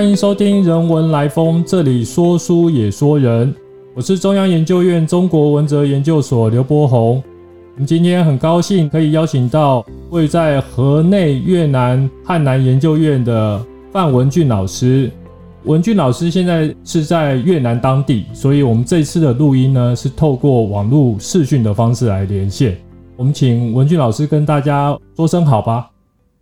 欢迎收听《人文来风》，这里说书也说人。我是中央研究院中国文哲研究所刘波宏。我们今天很高兴可以邀请到位在河内越南汉南研究院的范文俊老师。文俊老师现在是在越南当地，所以我们这次的录音呢是透过网络视讯的方式来连线。我们请文俊老师跟大家说声好吧。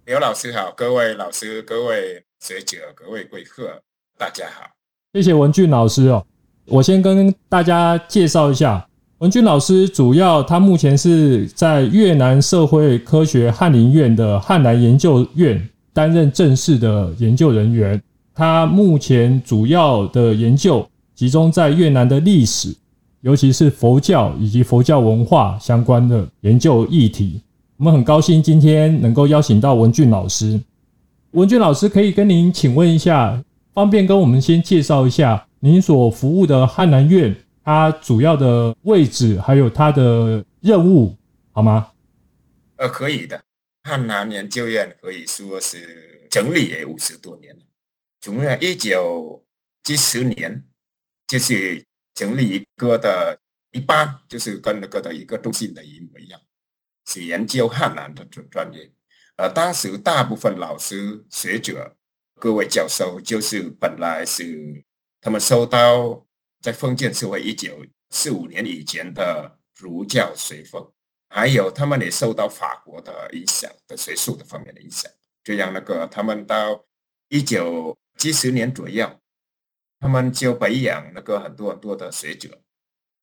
刘老师好，各位老师、各位学者、各位贵客，大家好。谢谢文俊老师哦。我先跟大家介绍一下，文俊老师主要他目前是在越南社会科学翰林院的汉南研究院担任正式的研究人员。他目前主要的研究集中在越南的历史，尤其是佛教以及佛教文化相关的研究议题。我们很高兴今天能够邀请到文俊老师。文俊老师可以跟您请问一下，方便跟我们先介绍一下您所服务的汉南院，它主要的位置还有它的任务，好吗？呃，可以的。汉南研究院可以说是成立也五十多年了。从一九七十年，就是成立一个的一般，就是跟那个的一个中心的一模一样，是研究汉南的专专业。呃，当时大部分老师、学者、各位教授，就是本来是他们受到在封建社会一九四五年以前的儒教随风，还有他们也受到法国的影响的学术的方面的影响，这样那个他们到一九。七十年左右，他们就培养那个很多很多的学者，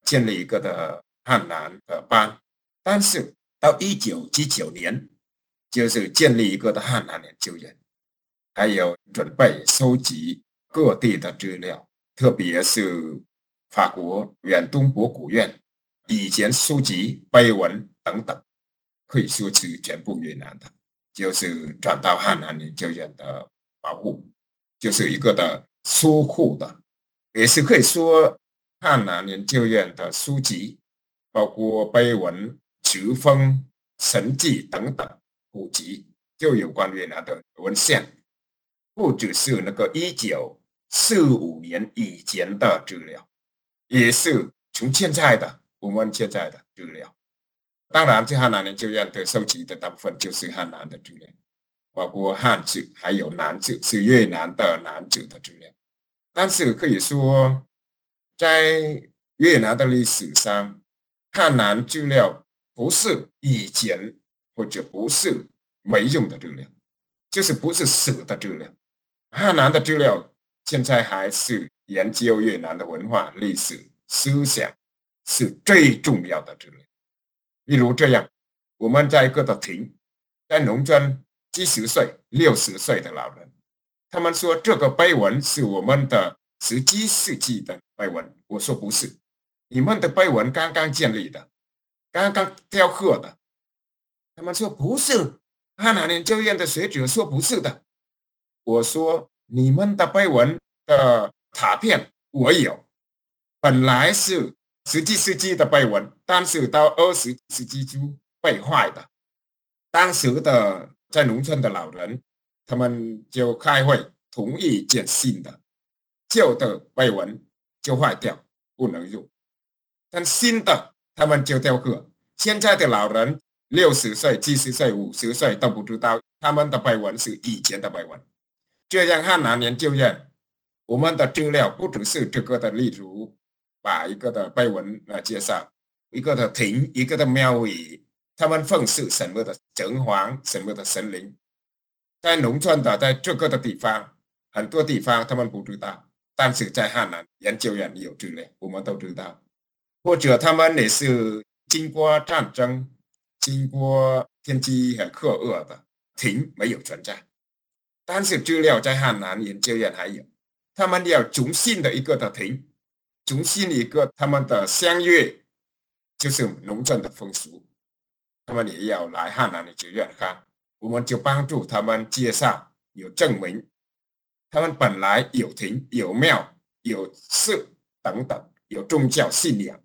建立一个的汉南的班。但是到一九七九年，就是建立一个的汉南研究院，还有准备收集各地的资料，特别是法国远东博古院以前书籍、碑文等等，可以说是全部越南的，就是转到汉南研究院的保护。就是一个的书库的，也是可以说汉南研究院的书籍，包括碑文、求封、神迹等等古籍，就有关越南的文献，不只是那个一九四五年以前的资料，也是从现在的我们现在的资料。当然，这汉南研究院的收集的大部分就是汉南的资料。包括汉字还有南字，是越南的南字的资料。但是可以说，在越南的历史上，汉南资料不是以前或者不是没用的资料，就是不是死的资料。汉南的资料现在还是研究越南的文化、历史、思想是最重要的资料。例如这样，我们在一个的亭，在农村。七十岁、六十岁的老人，他们说这个碑文是我们的十七世纪的碑文。我说不是，你们的碑文刚刚建立的，刚刚雕刻的。他们说不是，汉南研究院的学者说不是的。我说你们的碑文的卡片我有，本来是十七世纪的碑文，但是到二十世纪初被坏的，当时的。在农村的老人，他们就开会同意建新的，旧的碑文就坏掉不能用，但新的他们就雕刻。现在的老人六十岁、七十岁、五十岁都不知道他们的碑文是以前的碑文。这样汉南研究院，我们的资料不只是这个的，例如把一个的碑文来介绍，一个的亭，一个的庙宇。他们奉祀什么的城隍，什么的神灵，在农村的，在这个的地方，很多地方他们不知道，但是在汉南研究院有资料，我们都知道。或者他们也是经过战争，经过天气很酷恶的，亭没有存在，但是资料在汉南研究院还有。他们要重新的一个的亭，重新一个他们的相约，就是农村的风俗。他们也要来汉南的学院看，我们就帮助他们介绍，有证明，他们本来有亭有庙有寺等等，有宗教信仰。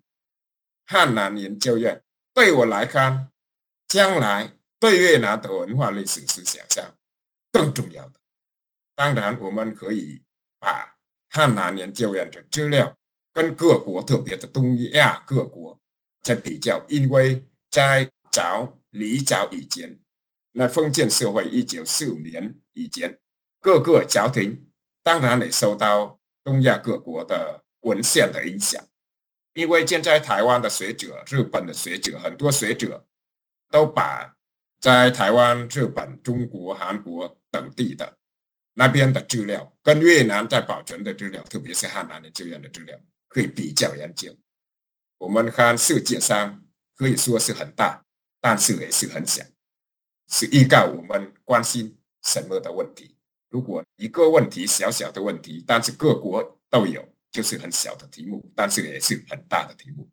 汉南研究院对我来看，将来对越南的文化历史思想上更重要的。当然，我们可以把汉南研究院的资料跟各国，特别的东亚各国在比较，因为在早、离早以前，那封建社会一九四五年以前，各个朝廷当然也受到东亚各国的文献的影响，因为现在台湾的学者、日本的学者，很多学者都把在台湾、日本、中国、韩国等地的。那边的资料跟越南在保存的资料，特别是汉南的这样的资料，可以比较研究。我们看世界上可以说是很大，但是也是很小，是依靠我们关心什么的问题。如果一个问题小小的问题，但是各国都有，就是很小的题目，但是也是很大的题目。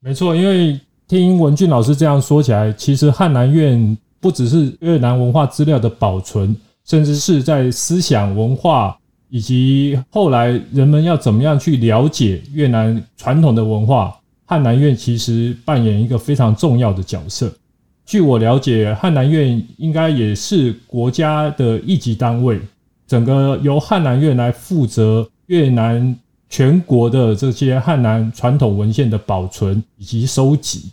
没错，因为听文俊老师这样说起来，其实汉南院不只是越南文化资料的保存。甚至是在思想文化以及后来人们要怎么样去了解越南传统的文化，汉南院其实扮演一个非常重要的角色。据我了解，汉南院应该也是国家的一级单位，整个由汉南院来负责越南全国的这些汉南传统文献的保存以及收集。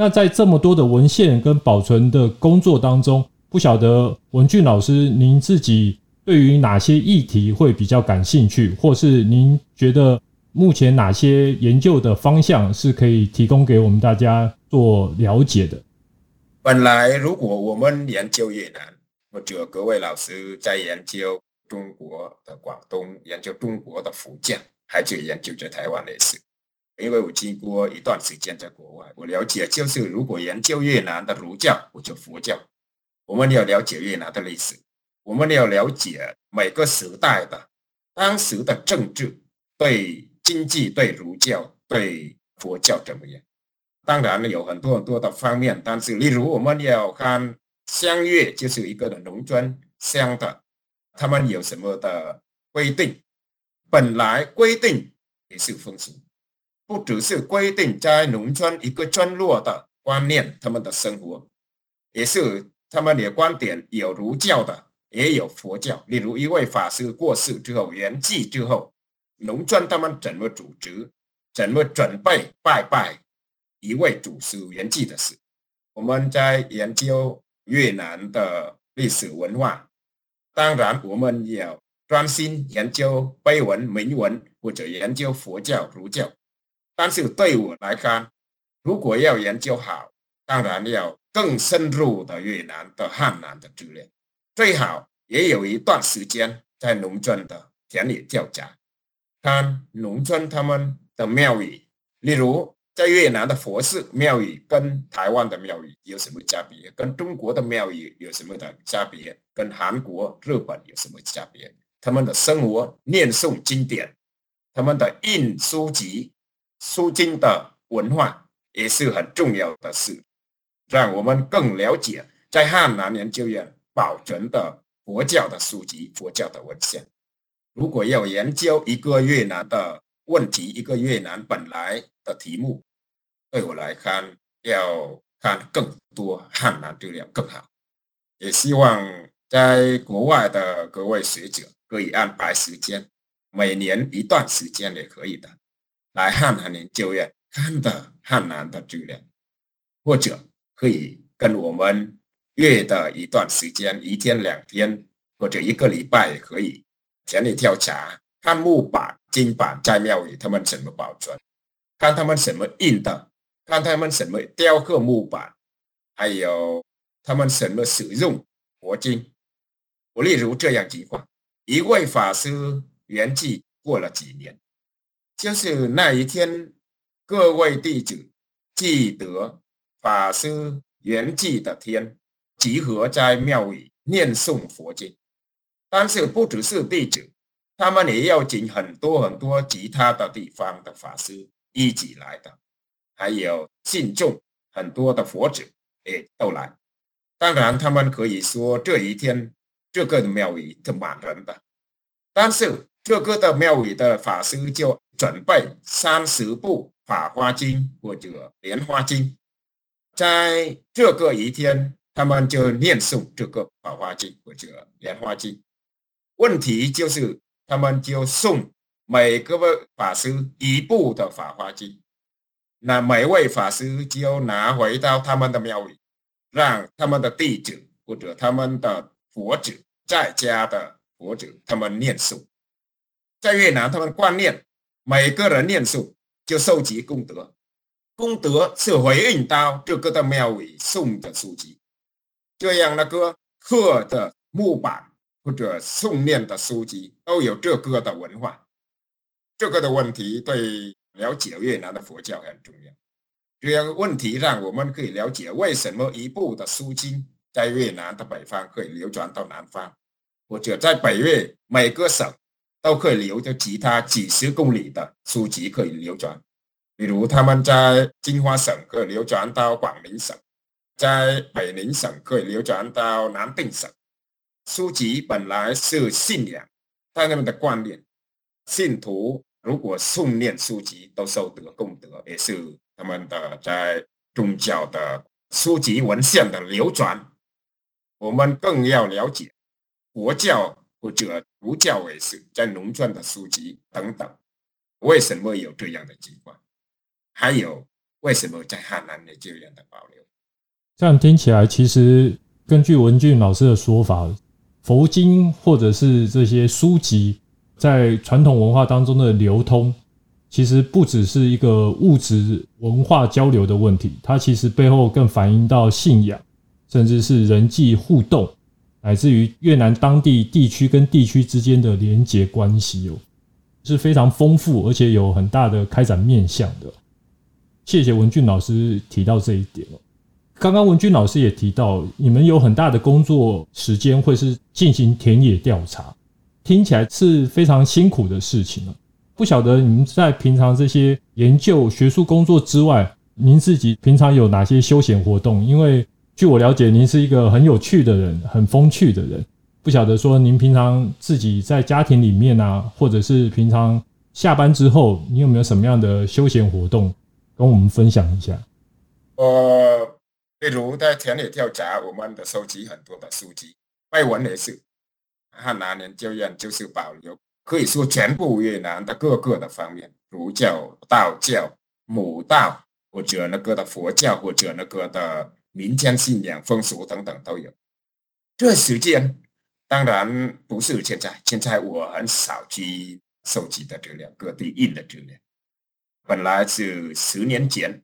那在这么多的文献跟保存的工作当中，不晓得文俊老师，您自己对于哪些议题会比较感兴趣，或是您觉得目前哪些研究的方向是可以提供给我们大家做了解的？本来，如果我们研究越南，或者各位老师在研究中国的广东，研究中国的福建，还是研究着台湾的事，因为我经过一段时间在国外，我了解，就是如果研究越南的儒教或者佛教。我们要了解越南的历史，我们要了解每个时代的当时的政治、对经济、对儒教、对佛教怎么样？当然有很多很多的方面，但是例如我们要看乡越，就是一个的农村乡的，他们有什么的规定？本来规定也是风俗，不只是规定在农村一个村落的观念，他们的生活也是。他们的观点有儒教的，也有佛教。例如，一位法师过世之后，圆寂之后，农村他们怎么组织，怎么准备拜拜一位祖师圆寂的事。我们在研究越南的历史文化，当然我们要专心研究碑文、铭文，或者研究佛教、儒教。但是对我来看，如果要研究好，当然要。更深入的越南的汉南的资料，最好也有一段时间在农村的田野调查，看农村他们的庙宇，例如在越南的佛寺庙宇跟台湾的庙宇有什么差别？跟中国的庙宇有什么的差别？跟韩国、日本有什么差别？他们的生活念诵经典，他们的印书籍、书经的文化也是很重要的事。让我们更了解在汉南研究院保存的佛教的书籍、佛教的文献。如果要研究一个越南的问题，一个越南本来的题目，对我来看，要看更多汉南资料更好。也希望在国外的各位学者可以安排时间，每年一段时间也可以的，来汉南研究院看的汉南的资料，或者。可以跟我们约的一段时间，一天两天或者一个礼拜也可以，田里调查，看木板、金板在庙宇他们怎么保存，看他们什么印的，看他们什么雕刻木板，还有他们什么使用佛经。我例如这样情况：一位法师圆寂过了几年，就是那一天，各位弟子记得。法师圆寂的天，集合在庙宇念诵佛经，但是不只是弟子，他们也要请很多很多其他的地方的法师一起来的，还有信众很多的佛子也都来。当然，他们可以说这一天这个庙宇是满人的，但是这个的庙宇的法师就准备三十部《法华经》或者《莲花经》。在这个一天，他们就念诵这个《法华经》或者《莲花经》。问题就是他们就送每个位法师一部的《法华经》，那每位法师就拿回到他们的庙里，让他们的弟子或者他们的佛子在家的佛子他们念诵。在越南，他们观念每个人念诵就收集功德，功德是回应到这个的庙里送的书籍，这样那个刻的木板。或者诵念的书籍都有这个的文化，这个的问题对了解越南的佛教很重要。这样问题让我们可以了解为什么一部的书经在越南的北方可以流传到南方，或者在北越每个省都可以流着其他几十公里的书籍可以流传。比如他们在金华省可以流传到广宁省，在北宁省可以流传到南定省。书籍本来是信仰，但他们的观念，信徒如果诵念书籍都受得功德，也是他们的在宗教的书籍文献的流传。我们更要了解佛教或者儒教也是在农村的书籍等等，为什么有这样的情况？还有为什么在汉南的这样的保留？这样听起来，其实根据文俊老师的说法。佛经或者是这些书籍，在传统文化当中的流通，其实不只是一个物质文化交流的问题，它其实背后更反映到信仰，甚至是人际互动，乃至于越南当地地区跟地区之间的连结关系哦，是非常丰富而且有很大的开展面向的。谢谢文俊老师提到这一点哦。刚刚文俊老师也提到，你们有很大的工作时间会是进行田野调查，听起来是非常辛苦的事情了。不晓得你们在平常这些研究学术工作之外，您自己平常有哪些休闲活动？因为据我了解，您是一个很有趣的人，很风趣的人。不晓得说您平常自己在家庭里面啊，或者是平常下班之后，你有没有什么样的休闲活动跟我们分享一下？呃。例如在田野调查，我们的收集很多的书籍，外文也是。汉南研究院就是保留，可以说全部越南的各个的方面，儒教、道教、母道，或者那个的佛教，或者那个的民间信仰风俗等等都有。这时间当然不是现在，现在我很少去收集的资料，各地印的资料，本来是十年前。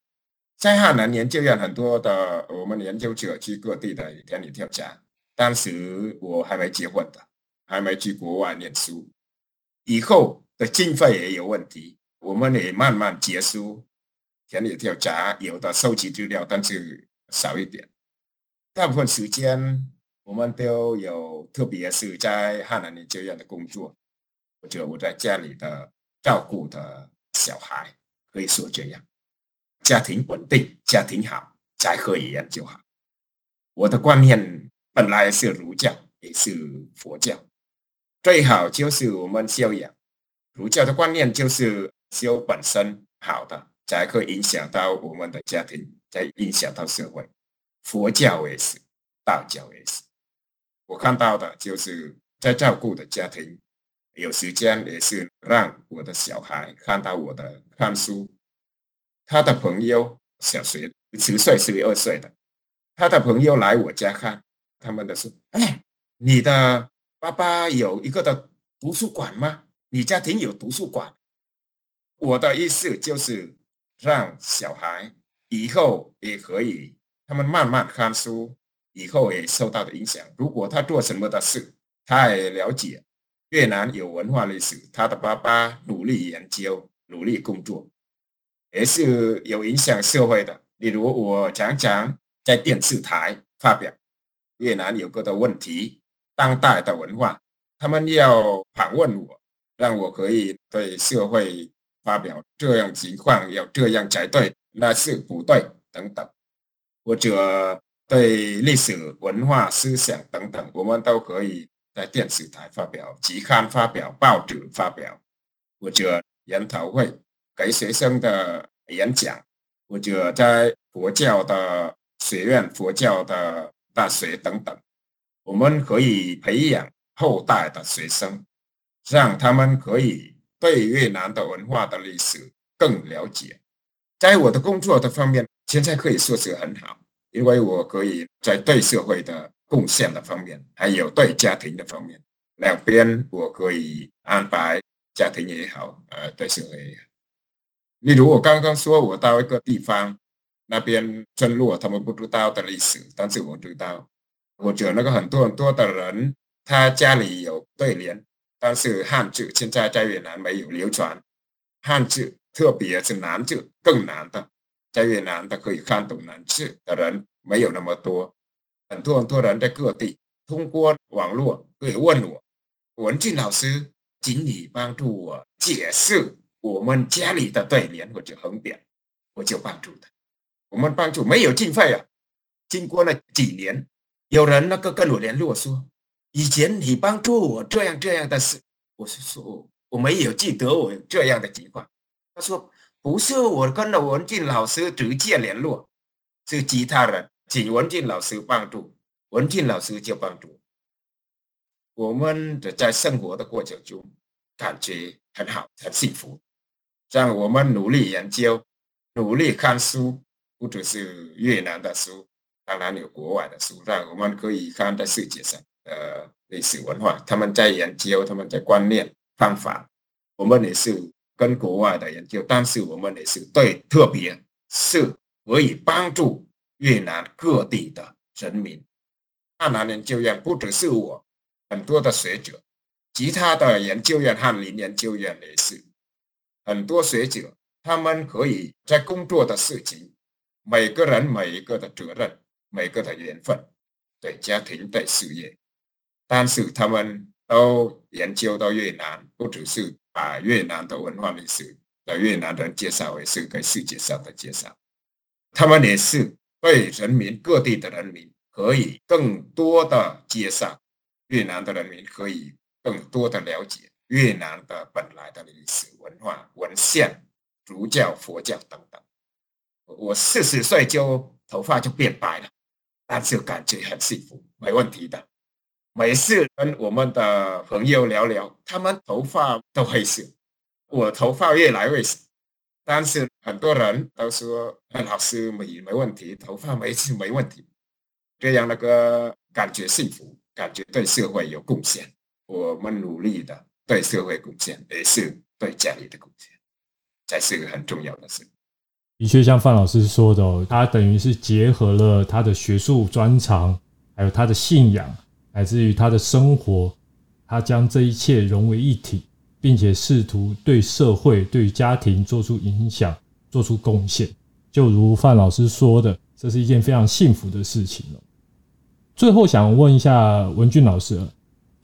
在汉南研究院，很多的我们研究者去各地的田野调查。当时我还没结婚的，还没去国外念书。以后的经费也有问题，我们也慢慢结束田野调查，有的收集资料，但是少一点。大部分时间我们都有，特别是在汉南研究院的工作，或者我在家里的照顾的小孩，可以说这样。家庭稳定，家庭好，才可以研究好。我的观念本来是儒教，也是佛教，最好就是我们修养。儒教的观念就是修本身好的，才会影响到我们的家庭，再影响到社会。佛教也是，道教也是。我看到的就是在照顾的家庭，有时间也是让我的小孩看到我的看书。他的朋友小学十岁、十二岁的，他的朋友来我家看，他们都说：“哎，你的爸爸有一个的图书馆吗？你家庭有图书馆？”我的意思就是让小孩以后也可以，他们慢慢看书，以后也受到的影响。如果他做什么的事，他也了解越南有文化历史，他的爸爸努力研究、努力工作。也是有影响社会的，例如我常常在电视台发表越南有个的问题，当代的文化，他们要访问我，让我可以对社会发表这样情况要这样才对，那是不对等等，或者对历史文化思想等等，我们都可以在电视台发表、期刊发表、报纸发表，或者研讨会。给学生的演讲，或者在佛教的学院、佛教的大学等等，我们可以培养后代的学生，让他们可以对越南的文化的历史更了解。在我的工作的方面，现在可以说是很好，因为我可以在对社会的贡献的方面，还有对家庭的方面，两边我可以安排家庭也好，呃，对社会也好。例如我刚刚说，我到一个地方，那边村落他们不知道的历史，但是我知道。我觉得那个很多很多的人，他家里有对联，但是汉字现在在越南没有流传，汉字特别是难字更难的，在越南的可以看懂难字的人没有那么多，很多很多人在各地通过网络会问我，文俊老师，请你帮助我解释我们家里的对联或者横匾，我就帮助他，我们帮助没有经费啊，经过了几年。有人那个跟我联络说，以前你帮助我这样这样的事，我是说我没有记得我这样的情况。他说不是我跟了文静老师直接联络，是其他人请文静老师帮助，文静老师就帮助。我们的在生活的过程中感觉很好，很幸福。让我们努力研究，努力看书，不只是越南的书。当然有国外的书，让我们可以看在世界上呃历史文化，他们在研究，他们在观念方法，我们也是跟国外的研究，但是我们也是对，特别是可以帮助越南各地的人民。汉南研究院不只是我，很多的学者，其他的研究院、翰林研究院也是很多学者，他们可以在工作的事情，每个人每一个的责任。每个的缘分，对家庭、对事业，但是他们都研究到越南，不只是把越南的文化历史的越南人介绍，也是给世界上的介绍。他们也是对人民各地的人民可以更多的介绍，越南的人民可以更多的了解越南的本来的历史文化、文献、儒教、佛教等等。我四十岁就头发就变白了。但是感觉很幸福，没问题的。每次跟我们的朋友聊聊，他们头发都黑色，我头发越来越少。但是很多人都说范老师没没问题，头发没事没问题。这样那个感觉幸福，感觉对社会有贡献。我们努力的对社会贡献，也是对家里的贡献，才是个很重要的事。的确，像范老师说的，他等于是结合了他的学术专长，还有他的信仰，乃至于他的生活，他将这一切融为一体，并且试图对社会、对家庭做出影响、做出贡献。就如范老师说的，这是一件非常幸福的事情了。最后想问一下文俊老师，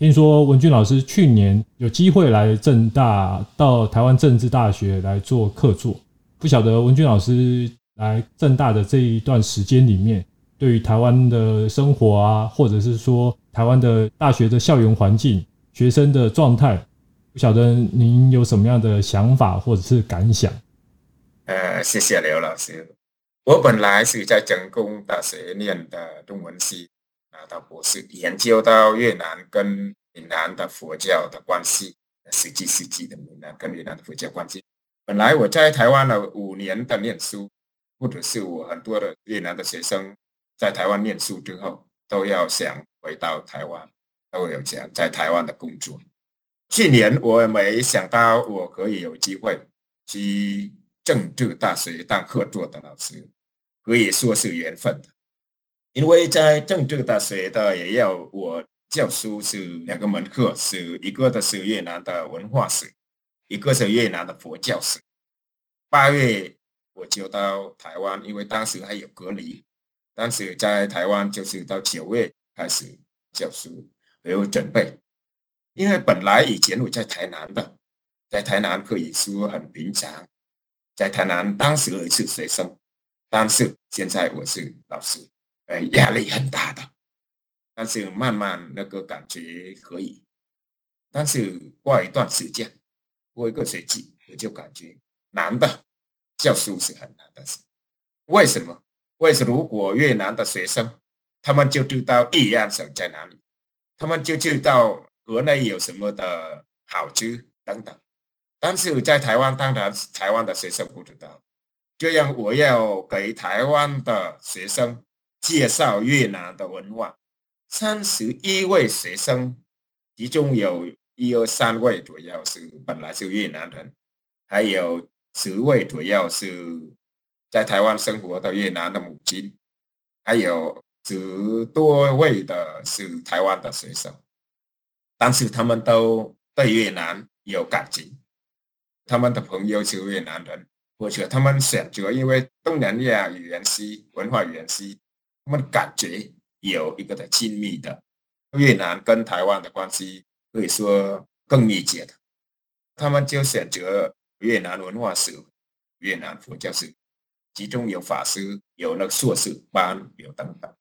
听说文俊老师去年有机会来正大，到台湾政治大学来做客座。不晓得文俊老师来正大的这一段时间里面，对于台湾的生活啊，或者是说台湾的大学的校园环境、学生的状态，不晓得您有什么样的想法或者是感想？呃，谢谢刘老师。我本来是在成功大学念的中文系，拿到博士，研究到越南跟闽南的佛教的关系，十几世纪的闽南跟越南的佛教关系。本来我在台湾了五年的念书，或者是我很多的越南的学生在台湾念书之后，都要想回到台湾，都有想在台湾的工作。去年我没想到我可以有机会去政治大学当客座的老师，可以说是缘分的。因为在政治大学的也要我教书是两个门课，是一个的是越南的文化史。一个是越南的佛教史。八月我就到台湾，因为当时还有隔离。当时在台湾就是到九月开始教书，没有准备。因为本来以前我在台南的，在台南可以说很平常，在台南当时也是学生，但是现在我是老师，呃，压力很大的。但是慢慢那个感觉可以，但是过一段时间。过一个学期，我就感觉难的，教书是很难的事。为什么？为什么？如果越南的学生，他们就知道易安省在哪里，他们就知道国内有什么的好吃等等。但是在台湾，当然台湾的学生不知道。这样，我要给台湾的学生介绍越南的文化。三十一位学生，其中有一二三位主要是本来是越南人，还有十位主要是在台湾生活的越南的母亲，还有十多位的是台湾的学生。但是他们都对越南有感情，他们的朋友是越南人。或者他们选择，因为东南亚语言系、文化语言系，他们感觉有一个的亲密的。越南跟台湾的关系可以说更密切的，他们就选择越南文化史、越南佛教史，其中有法师、有那个硕士班、有等等。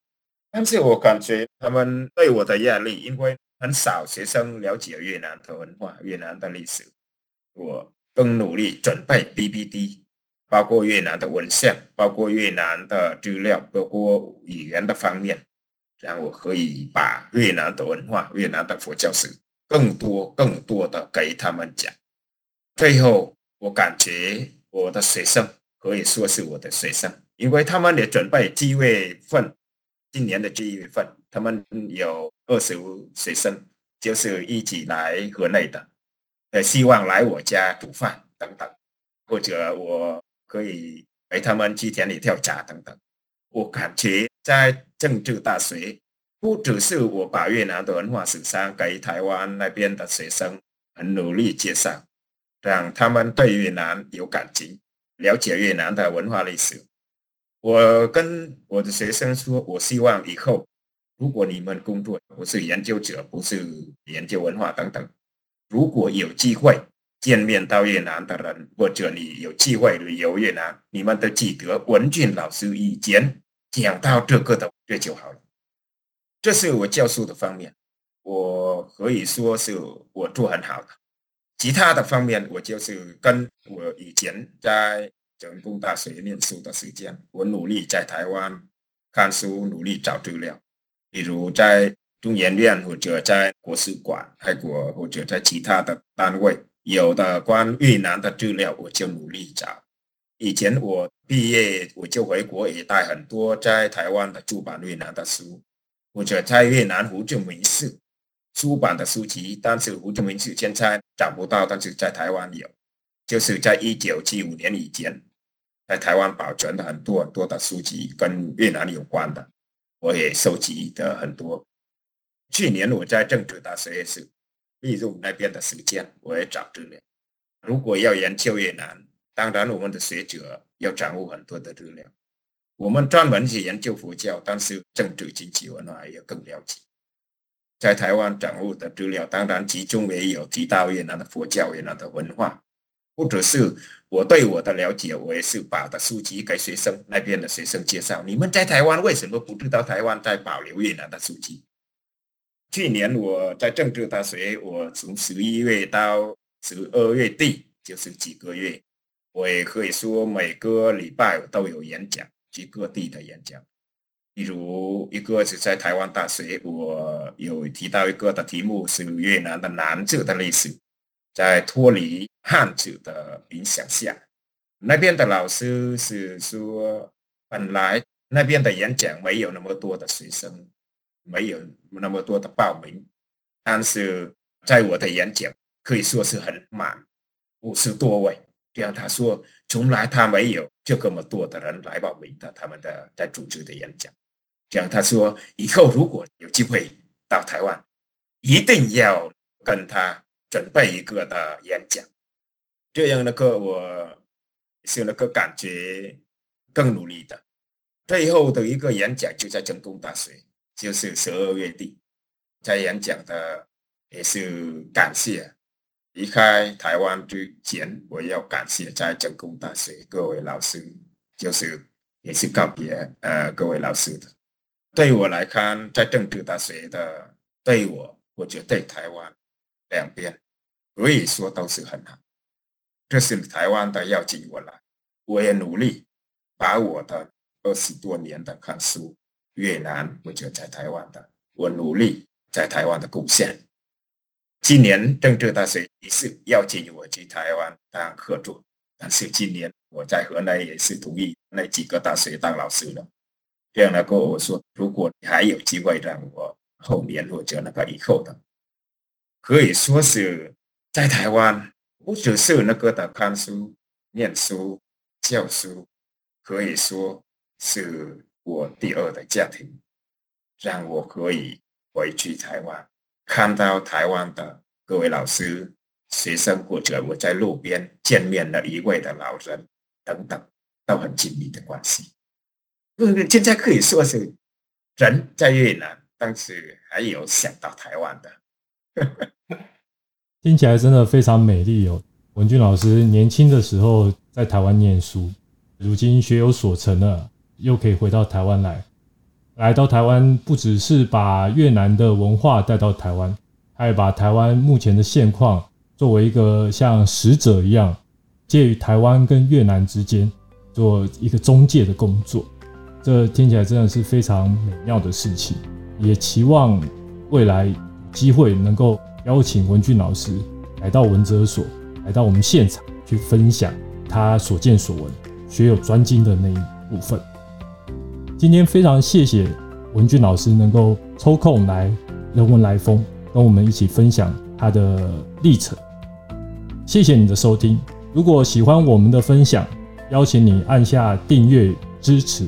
但是我感觉他们对我的压力，因为很少学生了解越南的文化、越南的历史，我更努力准备 PPT。包括越南的文献，包括越南的资料，包括语言的方面，这样我可以把越南的文化、越南的佛教史更多、更多的给他们讲。最后，我感觉我的学生可以说是我的学生，因为他们也准备七月份，今年的七月份，他们有二十五学生，就是一起来河内的，呃，希望来我家煮饭等等，或者我。可以陪他们去田里跳闸等等。我感觉在政治大学，不只是我把越南的文化史上给台湾那边的学生很努力介绍，让他们对越南有感情，了解越南的文化历史。我跟我的学生说，我希望以后如果你们工作不是研究者，不是研究文化等等，如果有机会。见面到越南的人，或者你有机会旅游越南，你们都记得文俊老师以前讲到这个的，这就好了。这是我教书的方面，我可以说是我做很好的。其他的方面，我就是跟我以前在成功大学念书的时间，我努力在台湾看书，努力找资料，比如在中研院或者在国史馆、泰国或者在其他的单位。有的关越南的资料，我就努力找。以前我毕业我就回国，也带很多在台湾的出版越南的书，或者在越南胡志明市出版的书籍。但是胡志明市现在找不到，但是在台湾有，就是在一九七五年以前，在台湾保存了很多很多的书籍跟越南有关的，我也收集的很多。去年我在政治大学也是。利用那边的时间，我也找资料。如果要研究越南，当然我们的学者要掌握很多的资料。我们专门去研究佛教，但是政治经济文化也更了解。在台湾掌握的资料，当然其中也有提到越南的佛教、越南的文化。或者是我对我的了解，我也是把的书籍给学生那边的学生介绍。你们在台湾为什么不知道台湾在保留越南的书籍？去年我在政治大学，我从十一月到十二月底，就是几个月，我也可以说每个礼拜都有演讲，去各地的演讲。比如一个是在台湾大学，我有提到一个的题目是越南的南字的历史，在脱离汉字的影响下，那边的老师是说，本来那边的演讲没有那么多的学生。没有那么多的报名，但是在我的演讲可以说是很满，五十多位。这样他说，从来他没有就这么多的人来报名的，他们的在组织的演讲。这样他说，以后如果有机会到台湾，一定要跟他准备一个的演讲。这样的个我是那个感觉更努力的。最后的一个演讲就在成功大学。就是十二月底在演讲的，也是感谢离开台湾之前，我要感谢在成功大学各位老师，就是也是告别呃各位老师的。对我来看，在政治大学的对我，或者对台湾两边，可以说都是很好。这是台湾的要紧我来，我也努力把我的二十多年的看书。越南或者在台湾的，我努力在台湾的贡献。今年政治大学也是邀请我去台湾当客座，但是今年我在河南也是同意那几个大学当老师了。这样的跟我说，如果你还有机会让我后面或者那个以后的，可以说是在台湾，不只是那个的看书、念书、教书，可以说是我第二的家庭，让我可以回去台湾，看到台湾的各位老师、学生，或者我在路边见面了一位的老人等等，都很紧密的关系。现在可以说是人在越南，但是还有想到台湾的，听起来真的非常美丽哦。文俊老师年轻的时候在台湾念书，如今学有所成了，又可以回到台湾来。来到台湾，不只是把越南的文化带到台湾，还把台湾目前的现况作为一个像使者一样，介于台湾跟越南之间做一个中介的工作。这听起来真的是非常美妙的事情，也期望未来机会能够邀请文俊老师来到文哲所，来到我们现场去分享他所见所闻、学有专精的那一部分。今天非常谢谢文俊老师能够抽空来人文来风，跟我们一起分享他的历程。谢谢你的收听，如果喜欢我们的分享，邀请你按下订阅支持。